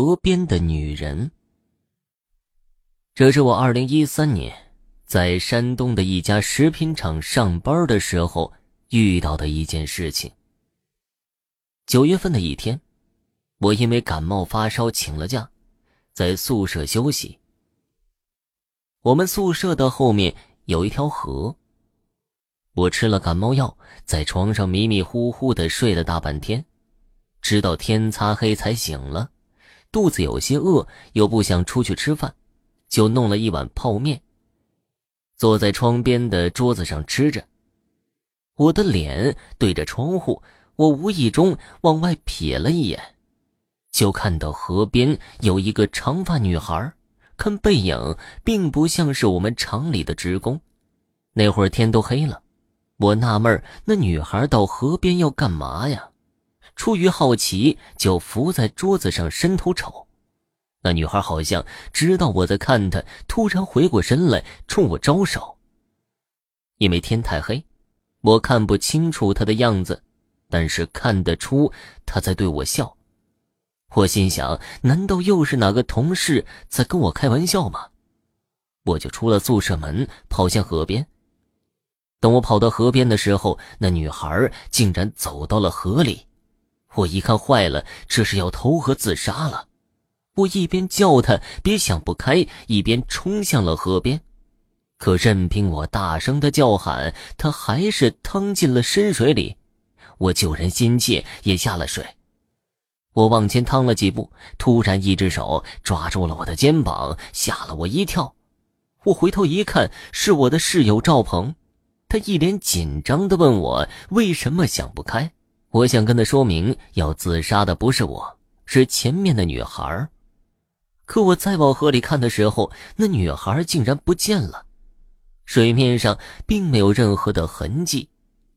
河边的女人。这是我二零一三年在山东的一家食品厂上班的时候遇到的一件事情。九月份的一天，我因为感冒发烧请了假，在宿舍休息。我们宿舍的后面有一条河。我吃了感冒药，在床上迷迷糊糊的睡了大半天，直到天擦黑才醒了，肚子有些饿，又不想出去吃饭，就弄了一碗泡面，坐在窗边的桌子上吃着。我的脸对着窗户，我无意中往外瞥了一眼，就看到河边有一个长发女孩，看背影并不像是我们厂里的职工。那会儿天都黑了。我纳闷那女孩到河边要干嘛呀？出于好奇，就伏在桌子上伸头瞅。那女孩好像知道我在看她，突然回过身来冲我招手。因为天太黑，我看不清楚她的样子，但是看得出她在对我笑。我心想：难道又是哪个同事在跟我开玩笑吗？我就出了宿舍门，跑向河边。等我跑到河边的时候，那女孩竟然走到了河里。我一看坏了，这是要投河自杀了。我一边叫他别想不开，一边冲向了河边。可任凭我大声的叫喊，他还是趟进了深水里。我救人心切，也下了水。我往前趟了几步，突然一只手抓住了我的肩膀，吓了我一跳。我回头一看，是我的室友赵鹏。他一脸紧张的问我为什么想不开，我想跟他说明，要自杀的不是我，是前面的女孩。可我再往河里看的时候，那女孩竟然不见了，水面上并没有任何的痕迹，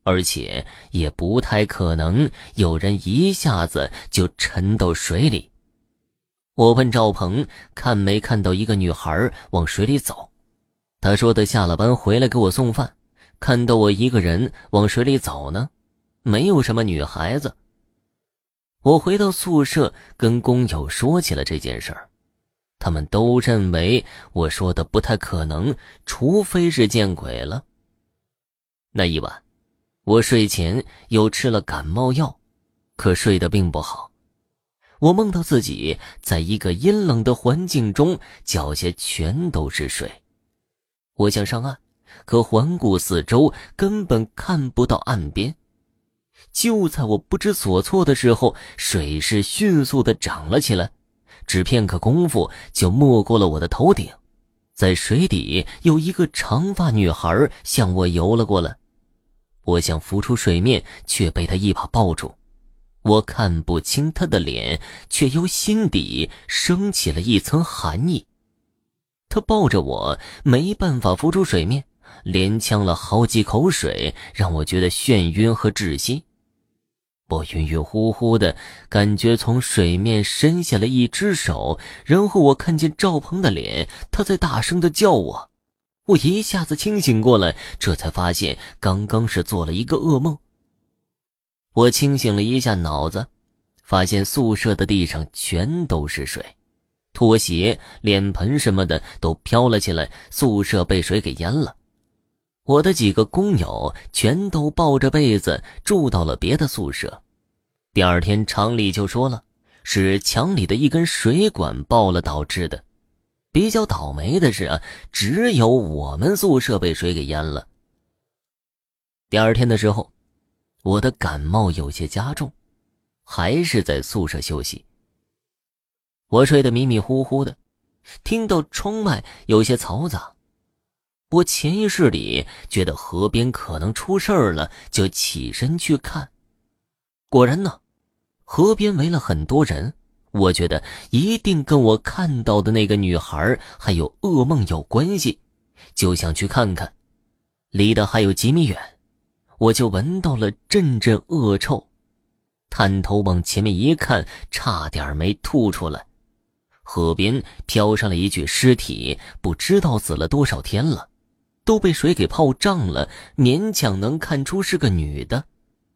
而且也不太可能有人一下子就沉到水里。我问赵鹏看没看到一个女孩往水里走，他说他下了班回来给我送饭。看到我一个人往水里走呢，没有什么女孩子。我回到宿舍跟工友说起了这件事儿，他们都认为我说的不太可能，除非是见鬼了。那一晚，我睡前又吃了感冒药，可睡得并不好。我梦到自己在一个阴冷的环境中，脚下全都是水。我想上岸。可环顾四周，根本看不到岸边。就在我不知所措的时候，水势迅速的涨了起来，只片刻功夫就没过了我的头顶。在水底有一个长发女孩向我游了过来，我想浮出水面，却被她一把抱住。我看不清她的脸，却由心底升起了一层寒意。她抱着我，没办法浮出水面。连呛了好几口水，让我觉得眩晕和窒息。我晕晕乎乎的感觉从水面伸下了一只手，然后我看见赵鹏的脸，他在大声的叫我。我一下子清醒过来，这才发现刚刚是做了一个噩梦。我清醒了一下脑子，发现宿舍的地上全都是水，拖鞋、脸盆什么的都飘了起来，宿舍被水给淹了。我的几个工友全都抱着被子住到了别的宿舍。第二天厂里就说了，是墙里的一根水管爆了导致的。比较倒霉的是啊，只有我们宿舍被水给淹了。第二天的时候，我的感冒有些加重，还是在宿舍休息。我睡得迷迷糊糊的，听到窗外有些嘈杂。我潜意识里觉得河边可能出事儿了，就起身去看。果然呢，河边围了很多人。我觉得一定跟我看到的那个女孩还有噩梦有关系，就想去看看。离得还有几米远，我就闻到了阵阵恶臭，探头往前面一看，差点没吐出来。河边漂上了一具尸体，不知道死了多少天了。都被水给泡胀了，勉强能看出是个女的，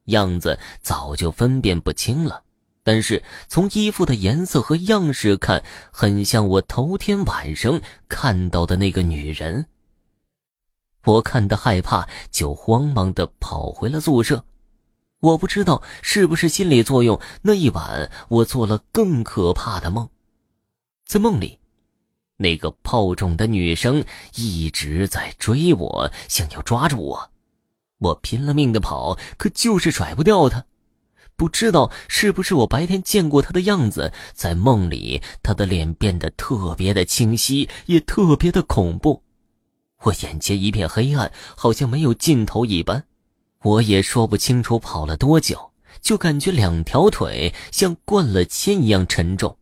样子早就分辨不清了，但是从衣服的颜色和样式看，很像我头天晚上看到的那个女人。我看得害怕，就慌忙的跑回了宿舍。我不知道是不是心理作用，那一晚我做了更可怕的梦。在梦里，那个泡肿的女生一直在追我，想要抓住我。我拼了命的跑，可就是甩不掉她。不知道是不是我白天见过她的样子，在梦里她的脸变得特别的清晰，也特别的恐怖。我眼前一片黑暗，好像没有尽头一般。我也说不清楚跑了多久，就感觉两条腿像灌了铅一样沉重，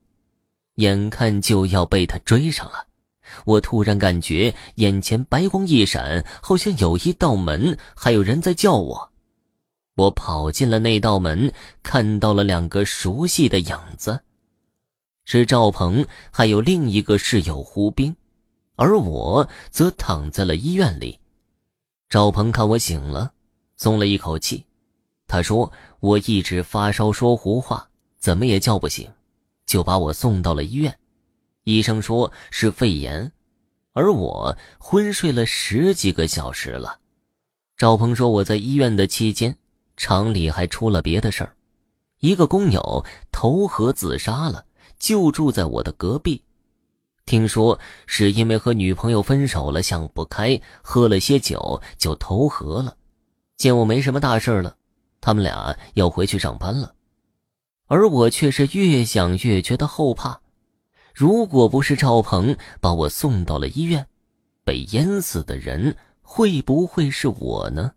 眼看就要被他追上了。我突然感觉眼前白光一闪，好像有一道门，还有人在叫我。我跑进了那道门，看到了两个熟悉的影子，是赵鹏，还有另一个室友胡兵，而我则躺在了医院里。赵鹏看我醒了，松了一口气。他说我一直发烧说胡话，怎么也叫不醒，就把我送到了医院。医生说是肺炎，而我昏睡了十几个小时了。赵鹏说我在医院的期间。厂里还出了别的事儿，一个工友投河自杀了，就住在我的隔壁。听说是因为和女朋友分手了，想不开，喝了些酒就投河了。见我没什么大事了，他们俩要回去上班了，而我却是越想越觉得后怕。如果不是赵鹏把我送到了医院，被淹死的人会不会是我呢？